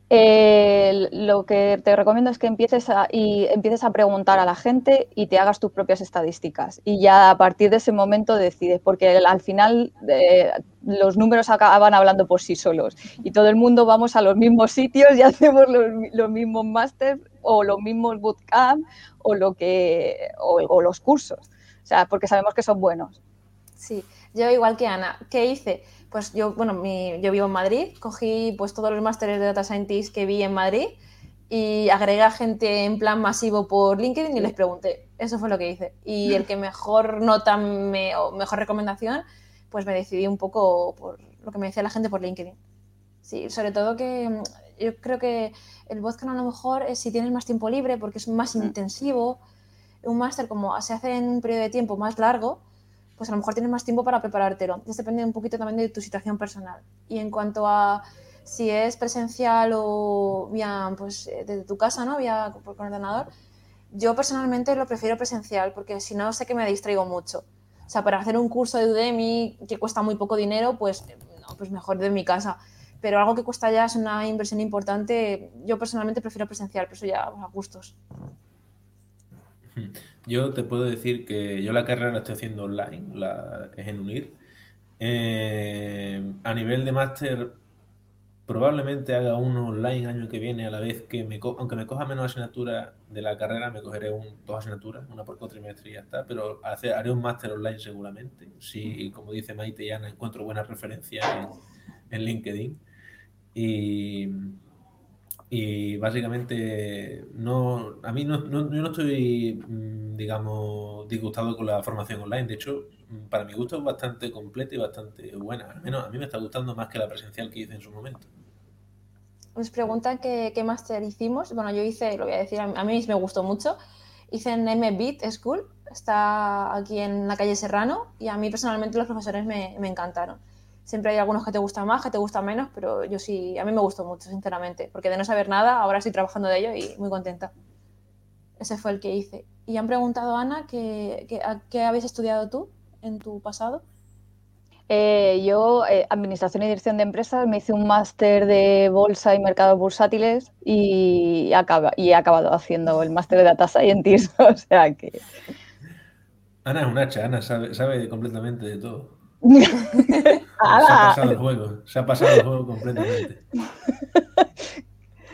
lo que te recomiendo es que empieces a, y empieces a preguntar a la gente y te hagas tus propias estadísticas. Y ya a partir de ese momento decides, porque al final eh, los números acaban hablando por sí solos. Y todo el mundo vamos a los mismos sitios y hacemos los, mismos máster o los mismos bootcamp o, lo que, o los cursos. O sea, porque sabemos que son buenos. Sí, yo igual que Ana, ¿qué hice? pues yo, bueno, yo vivo en Madrid, cogí pues todos los másteres de Data Scientist que vi en Madrid y agregué a gente en plan masivo por LinkedIn y les pregunté. Eso fue lo que hice. Y el que mejor nota me, o mejor recomendación, pues me decidí un poco por lo que me decía la gente por LinkedIn. Sí, sobre todo que mm, yo creo que el Vodka a lo mejor es si tienes más tiempo libre porque es más intensivo. Un máster como se hace en un periodo de tiempo más largo, pues a lo mejor tienes más tiempo para preparártelo. Entonces depende un poquito también de tu situación personal. Y en cuanto a si es presencial o vía, pues, eh, desde tu casa, ¿no? Vía por ordenador, yo personalmente lo prefiero presencial porque si no sé que me distraigo mucho. O sea, para hacer un curso de Udemy que cuesta muy poco dinero, pues, no, pues mejor de mi casa. Pero algo que cuesta ya es una inversión importante, yo personalmente prefiero presencial, pero eso ya a gustos. Yo te puedo decir que yo la carrera la estoy haciendo online, la, es en UNIR. Eh, a nivel de máster, probablemente haga uno online año que viene, a la vez que me aunque me coja menos asignaturas de la carrera, me cogeré un, dos asignaturas, una por cuatrimestre y ya está, pero haré un máster online seguramente. Si, como dice Maite y Ana, encuentro buenas referencias en, en LinkedIn. Y y básicamente no, a mí no, no, yo no estoy, mm, digamos, disgustado con la formación online. De hecho, mm, para mi gusto es bastante completa y bastante buena. Al menos a mí me está gustando más que la presencial que hice en su momento. Nos preguntan qué, qué máster hicimos. Bueno, yo hice, lo voy a decir, a mí me gustó mucho. Hice en MBIT School, está aquí en la calle Serrano, y a mí personalmente los profesores me, me encantaron. Siempre hay algunos que te gustan más, que te gustan menos, pero yo sí, a mí me gustó mucho, sinceramente, porque de no saber nada, ahora estoy trabajando de ello y muy contenta. Ese fue el que hice. Y han preguntado, Ana, ¿qué, qué, habéis estudiado tú en tu pasado? Eh, yo, eh, Administración y Dirección de Empresas, me hice un máster de Bolsa y Mercados Bursátiles y, acaba, y he acabado haciendo el máster de Data Scientist. o sea que... Ana es un hacha, Ana sabe, sabe completamente de todo. se ha pasado el juego, se ha pasado el juego completamente.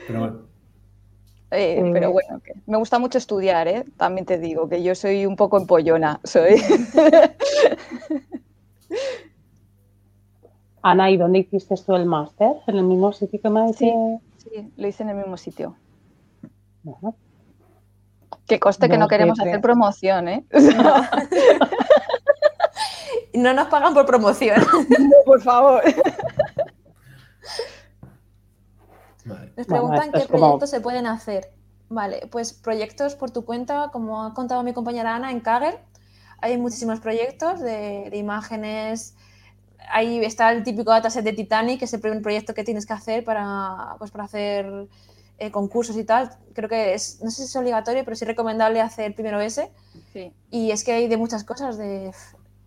Pero bueno. Eh, pero bueno, me gusta mucho estudiar, ¿eh? también te digo que yo soy un poco empollona. Soy. Ana, ¿y dónde hiciste tú el máster? ¿En el mismo sitio que me Sí, sí, lo hice en el mismo sitio. Bueno. Que coste que no queremos hacer promoción, ¿eh? No nos pagan por promoción. No, por favor. Nos preguntan qué proyectos se pueden hacer. Vale, pues proyectos por tu cuenta, como ha contado mi compañera Ana en Kaggle, hay muchísimos proyectos de, imágenes. Ahí está el típico dataset de Titanic, que es el primer proyecto que tienes que hacer para, pues, para hacer eh, concursos y tal. Creo que es, no sé si es obligatorio, pero sí recomendable hacer primero ese. Y es que hay de muchas cosas, de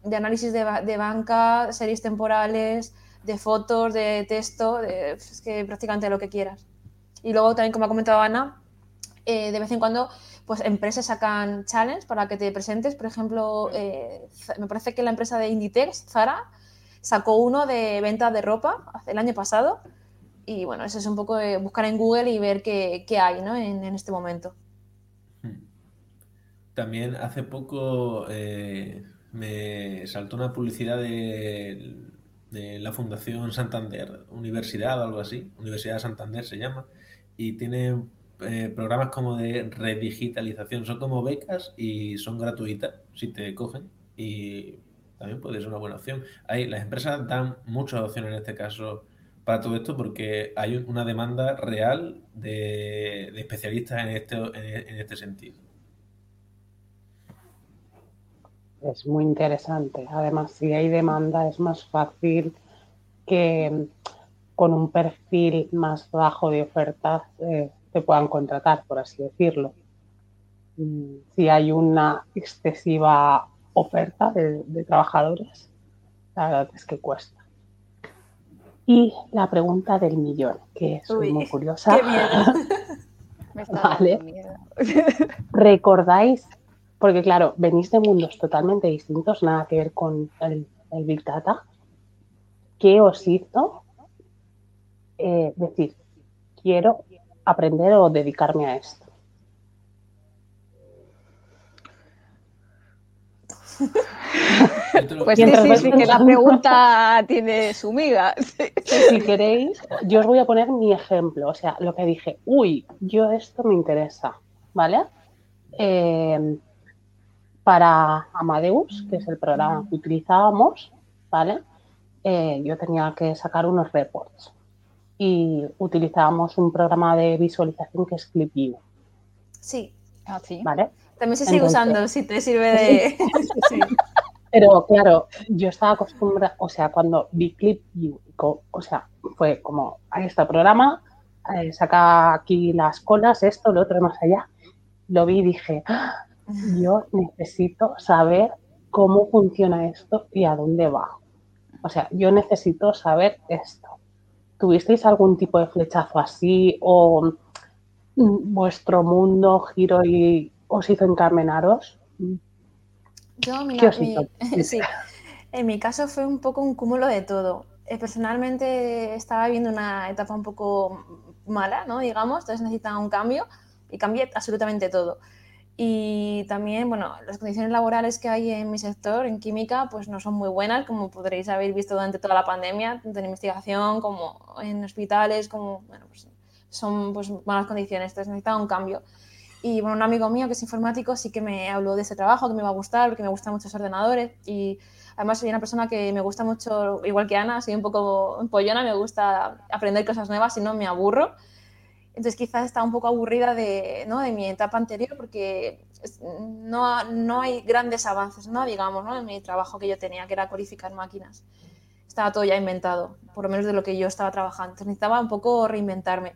de análisis de, de, banca, series temporales, de fotos, de texto, es que prácticamente lo que quieras. Y luego también, como ha comentado Ana, eh, de vez en cuando pues empresas sacan challenge para que te presentes. Por ejemplo, eh, me parece que la empresa de Inditex, Zara, sacó uno de venta de ropa el año pasado. Y bueno, eso es un poco de buscar en Google y ver qué, qué hay ¿no? en, en, este momento. Hmm. También hace poco eh, me saltó una publicidad de, la Fundación Santander, Universidad o algo así, Universidad de Santander se llama, y tiene eh, programas como de redigitalización, son como becas y son gratuitas si te cogen y también puede ser una buena opción. Hay, las empresas dan muchas opciones en este caso para todo esto porque hay una demanda real de, especialistas en este, en este sentido. Es muy interesante. Además, si hay demanda es más fácil que con un perfil más bajo de ofertas eh, te puedan contratar, por así decirlo. Mm, si hay una excesiva oferta de, trabajadores, la verdad es que cuesta. Y la pregunta del millón, que es muy curiosa. ¿Recordáis? Porque claro, venís de mundos totalmente distintos, nada que ver con el, Big Data. ¿Qué os hizo eh, decir, quiero aprender o dedicarme a esto? Pues sí, sí, sí, que la pregunta tiene su miga. Si queréis, yo os voy a poner mi ejemplo. O sea, lo que dije, uy, yo esto me interesa, ¿vale? Eh, para Amadeus, que es el programa que utilizábamos, ¿vale? Eh, yo tenía que sacar unos reports y utilizábamos un programa de visualización que es ClipView. Sí, ah, ¿Vale? También se sigue usando, si te sirve de... Pero claro, yo estaba acostumbrada, o sea, cuando vi Clip, o sea, fue como, ahí está el programa, eh, saca aquí las colas, esto, lo otro, más allá. Lo vi y dije, ah, yo necesito saber cómo funciona esto y a dónde va. O sea, yo necesito saber esto. ¿Tuvisteis algún tipo de flechazo así o vuestro mundo giró y os hizo encarmenaros? Yo, mira, sí, en mi caso fue un poco un cúmulo de todo. Eh, personalmente estaba viviendo una etapa un poco mala, ¿no? Digamos, entonces necesitaba un cambio y cambié absolutamente todo. Y también, bueno, las condiciones laborales que hay en mi sector, en química, pues no son muy buenas, como podréis haber visto durante toda la pandemia, tanto en investigación como en hospitales, como, bueno, pues son pues malas condiciones, entonces necesitaba un cambio. Y bueno, un amigo mío que es informático sí que me habló de ese trabajo, que me iba a gustar, porque me gustan mucho los ordenadores. Y además soy una persona que me gusta mucho, igual que Ana, soy un poco pollona, me gusta aprender cosas nuevas y no me aburro. Entonces quizás estaba un poco aburrida de, ¿no? de mi etapa anterior porque no, no hay grandes avances, ¿no? digamos, ¿no? en mi trabajo que yo tenía, que era codificar máquinas. Estaba todo ya inventado, por lo menos de lo que yo estaba trabajando. Entonces necesitaba un poco reinventarme.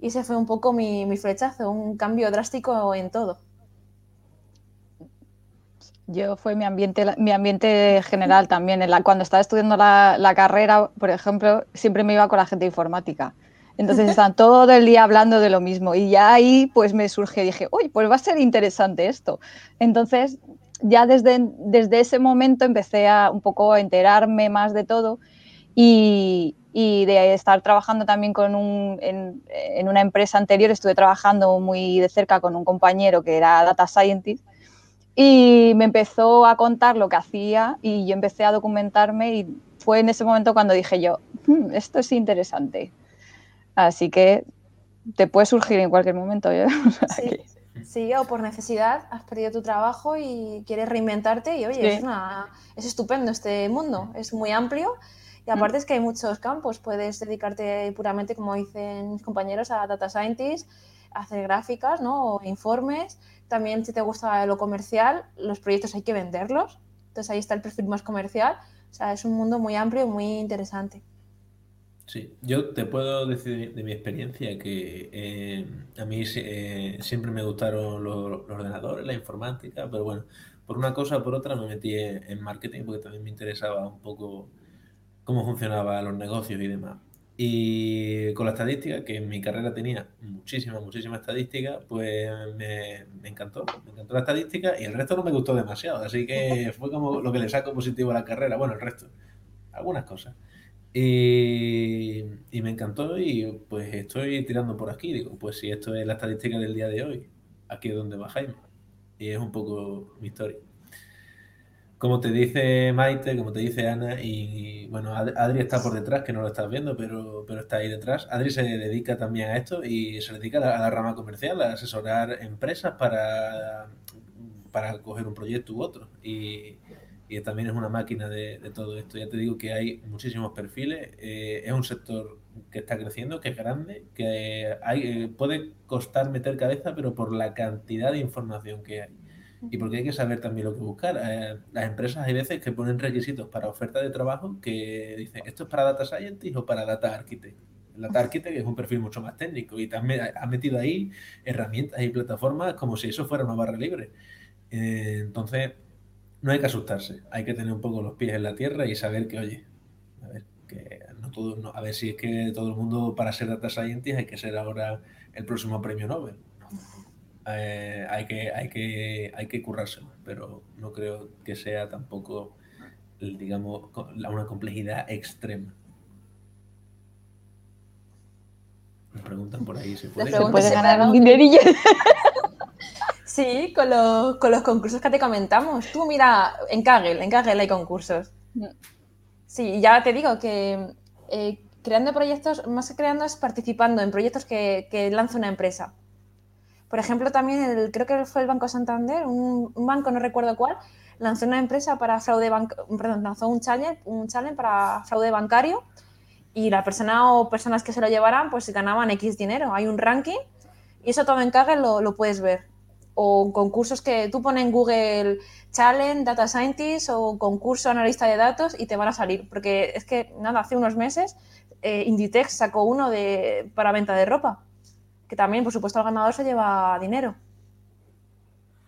Y ese fue un poco mi, mi flechazo, un cambio drástico en todo. Yo fue mi ambiente, mi ambiente general también. En la, cuando estaba estudiando la, la, carrera, por ejemplo, siempre me iba con la gente informática. Entonces están todo el día hablando de lo mismo. Y ya ahí pues me surge, dije, uy, pues va a ser interesante esto. Entonces ya desde, desde ese momento empecé a un poco a enterarme más de todo y, y de estar trabajando también con un, en, en, una empresa anterior, estuve trabajando muy de cerca con un compañero que era data scientist y me empezó a contar lo que hacía y yo empecé a documentarme y fue en ese momento cuando dije yo, hmm, esto es interesante. Así que te puede surgir en cualquier momento. ¿eh? Sí. sí. o por necesidad has perdido tu trabajo y quieres reinventarte y oye, es, una, es estupendo este mundo, es muy amplio y aparte es que hay muchos campos, puedes dedicarte puramente, como dicen mis compañeros, a data scientist, hacer gráficas ¿no? o informes. También si te gusta lo comercial, los proyectos hay que venderlos. Entonces ahí está el perfil más comercial. O sea, es un mundo muy amplio y muy interesante. Sí, yo te puedo decir de mi experiencia que eh, a mí eh, siempre me gustaron los, ordenadores, la informática, pero bueno, por una cosa o por otra me metí en marketing porque también me interesaba un poco cómo funcionaban los negocios y demás. Y con la estadística, que en mi carrera tenía muchísima, muchísima estadística, pues me, encantó. Me encantó la estadística y el resto no me gustó demasiado. Así que fue como lo que le saco positivo a la carrera. Bueno, el resto, algunas cosas. Y, me encantó y pues estoy tirando por aquí. Digo, pues si esto es la estadística del día de hoy, aquí es donde va. Y es un poco mi historia como te dice Maite, como te dice Ana, y, bueno, Adri está por detrás, que no lo estás viendo, pero, pero está ahí detrás. Adri se dedica también a esto y se dedica a la, rama comercial, a asesorar empresas para, para coger un proyecto u otro. También es una máquina de, todo esto. Ya te digo que hay muchísimos perfiles. Eh, es un sector que está creciendo, que es grande, que eh, puede costar meter cabeza, pero por la cantidad de información que hay. Y porque hay que saber también lo que buscar. Eh, las empresas hay veces que ponen requisitos para oferta de trabajo que dicen, ¿esto es para Data Scientist o para Data Architect? Data Architect es un perfil mucho más técnico y también ha metido ahí herramientas y plataformas como si eso fuera una barra libre. Entonces, no hay que asustarse, hay que tener un poco los pies en la tierra y saber que, oye, a ver, que no todo, a ver si es que todo el mundo para ser data scientist hay que ser ahora el próximo premio Nobel. Eh, hay, que, hay, que, hay que currárselo, pero no creo que sea tampoco, digamos, una complejidad extrema. Me preguntan por ahí si puede, ¿Se ganar un dinerillo. Sí, con los, con los concursos que te comentamos. Tú mira, en Kaggle, en Kaggle hay concursos. Mm. Sí, ya te digo que eh, creando proyectos, más que creando es participando en proyectos que, que lanza una empresa. Por ejemplo, también el, creo que fue el Banco Santander, un, banco, no recuerdo cuál, lanzó una empresa para fraude perdón, lanzó un challenge, un challenge para fraude bancario y la persona o personas que se lo llevaran pues ganaban X dinero. Hay un ranking y eso todo en Kaggle lo, lo puedes ver o concursos que tú pones en Google Challenge, Data Scientist o concurso analista de datos y te van a salir. Porque es que, nada, hace unos meses eh, Inditex sacó uno de, para venta de ropa, que también, por supuesto, el ganador se lleva dinero.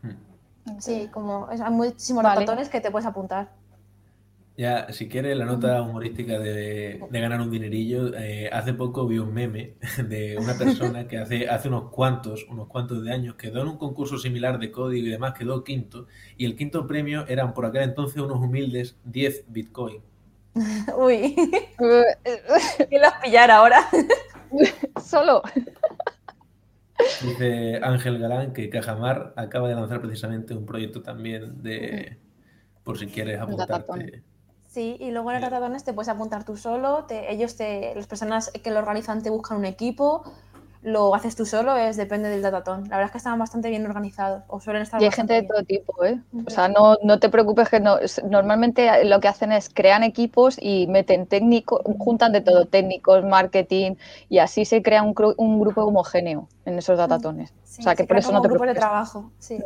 Hmm. Sí, como hay muchísimos vale. que te puedes apuntar. Ya, si quieres la nota humorística de, ganar un dinerillo, eh, hace poco vi un meme de una persona que hace, hace unos cuantos, unos cuantos de años quedó en un concurso similar de código y demás, quedó quinto, y el quinto premio eran por aquel entonces unos humildes 10 Bitcoin. Uy, que los pillar ahora. Solo. Dice Ángel Galán que Cajamar acaba de lanzar precisamente un proyecto también de, por si quieres apuntarte. Sí, y luego en el ratones te puedes apuntar tú solo, ellos, te, las personas que lo organizan te buscan un equipo, lo haces tú solo, es depende del datatón. La verdad es que están bastante bien organizados o suelen estar Y hay gente de todo tipo, ¿eh? O sea, no, no te preocupes que no, normalmente lo que hacen es crean equipos y meten técnicos, juntan de todo, técnicos, marketing y así se crea un, un grupo homogéneo en esos datatones. o sea, que por eso no te preocupes. de trabajo, sí.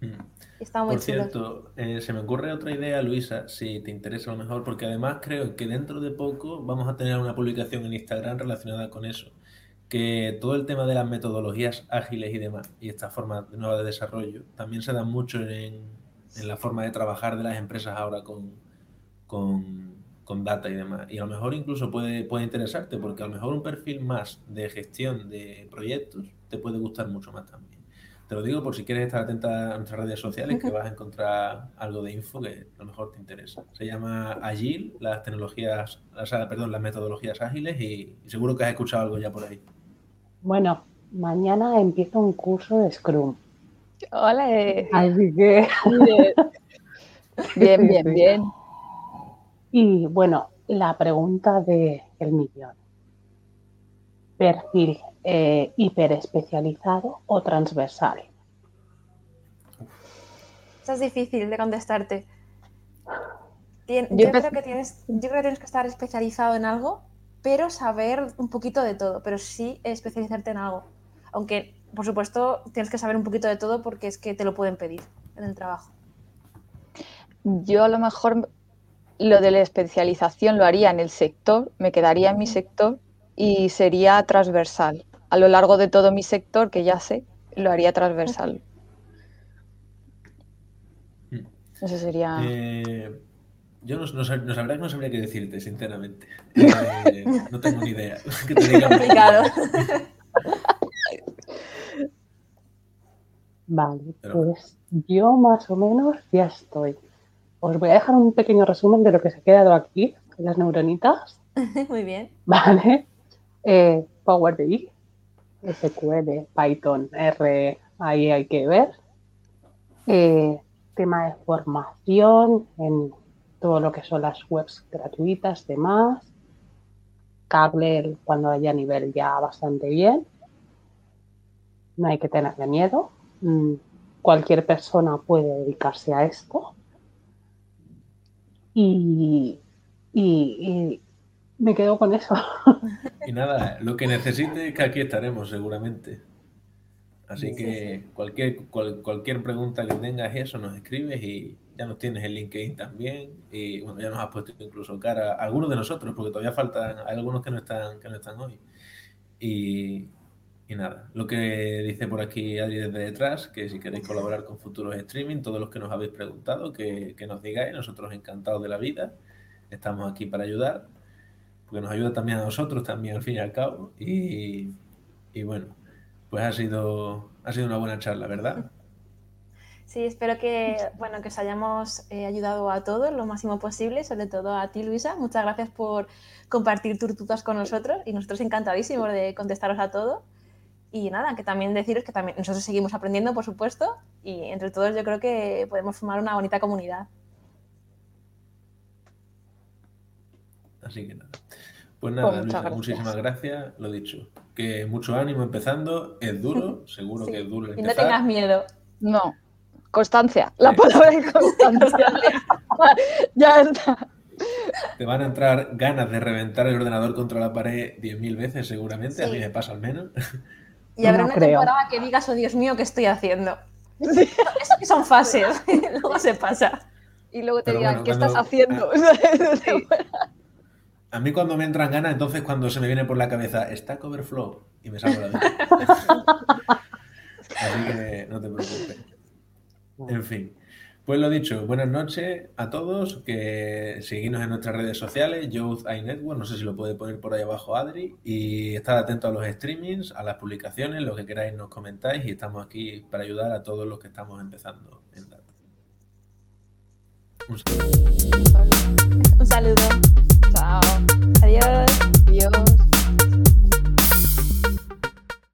Mm. Por cierto, eh, se me ocurre otra idea, Luisa, si te interesa a lo mejor, porque además creo que dentro de poco vamos a tener una publicación en Instagram relacionada con eso. Que todo el tema de las metodologías ágiles y demás, y esta forma nueva de desarrollo, también se da mucho en, la forma de trabajar de las empresas ahora con, con, con, data y demás. Y a lo mejor incluso puede, puede interesarte, porque a lo mejor un perfil más de gestión de proyectos te puede gustar mucho más también. Te lo digo por si quieres estar atenta a nuestras redes sociales, que vas a encontrar algo de info que a lo mejor te interesa. Se llama Agile, las tecnologías, o sea, perdón, las metodologías ágiles y, seguro que has escuchado algo ya por ahí. Bueno, mañana empiezo un curso de Scrum. Hola. Así que. Bien, bien, bien. Y bueno, la pregunta de el millón. Perfil eh, hiperespecializado o transversal? Eso es difícil de contestarte. yo, creo que tienes, yo creo que tienes que estar especializado en algo, pero saber un poquito de todo, pero sí especializarte en algo. Aunque, por supuesto, tienes que saber un poquito de todo porque es que te lo pueden pedir en el trabajo. Yo a lo mejor lo de la especialización lo haría en el sector, me quedaría en mi sector y sería transversal a lo largo de todo mi sector, que ya sé, lo haría transversal. Mm. Eso sería. Eh, yo no, no, sabría, no sabría qué decirte, sinceramente. Eh, no tengo ni idea. Que te complicado. Vale, pues yo más o menos ya estoy. Os voy a dejar un pequeño resumen de lo que se ha quedado aquí, las neuronitas. Muy bien. Vale. Eh, Power BI, SQL, Python, R, ahí hay que ver. Eh, tema de formación en todo lo que son las webs gratuitas, demás. Cable cuando haya nivel ya bastante bien. No hay que tenerle miedo. Mm, cualquier persona puede dedicarse a esto. Y, y, me quedo con eso. Y nada, lo que necesite, que aquí estaremos seguramente. Así Sí, que cualquier, cual- cualquier pregunta que tengas, eso nos escribes y ya nos tienes en LinkedIn también. Y bueno, ya nos has puesto incluso cara a algunos de nosotros, porque todavía faltan, hay algunos que no están, que no están hoy. Y, y nada, lo que dice por aquí Adri desde detrás, que si queréis colaborar con futuros streaming, todos los que nos habéis preguntado, que, que nos digáis, nosotros encantados de la vida, estamos aquí para ayudar, porque nos ayuda también a nosotros, también al fin y al cabo. Y, y bueno, pues ha sido, ha sido una buena charla, ¿verdad? Sí, espero que, bueno, que os hayamos eh, ayudado a todos lo máximo posible, sobre todo a ti, Luisa. Muchas gracias por compartir tus dudas con nosotros y nosotros encantadísimos de contestaros a todo. Y nada, que también deciros que también nosotros seguimos aprendiendo, por supuesto, y entre todos yo creo que podemos formar una bonita comunidad. Así que nada. Pues nada, Pues Luisa, gracias. muchísimas gracias, lo dicho. Que mucho ánimo empezando, es duro, seguro Sí. que es duro el Y no empezar. tengas miedo. No. Constancia. La Sí. palabra es constancia. ya está. Te van a entrar ganas de reventar el ordenador contra la pared 10.000 veces, seguramente, a mí me pasa al menos. Y habrá No una creo. temporada que digas, oh Dios mío, ¿qué estoy haciendo? Eso que son fases, luego se pasa. Y luego te Pero digan, bueno, ¿qué cuando- estás haciendo? Sí. A mí cuando me entran ganas, entonces cuando se me viene por la cabeza, Stack Overflow, y me salgo la vida. Así que no te preocupes. En fin. Pues lo dicho, buenas noches a todos, que seguidnos en nuestras redes sociales, Youth Eye Network, no sé si lo puede poner por ahí abajo Adri, y estar atentos a los streamings, a las publicaciones, lo que queráis nos comentáis, y estamos aquí para ayudar a todos los que estamos empezando en Data. Un saludo. Un saludo. Chao. Adiós. Adiós.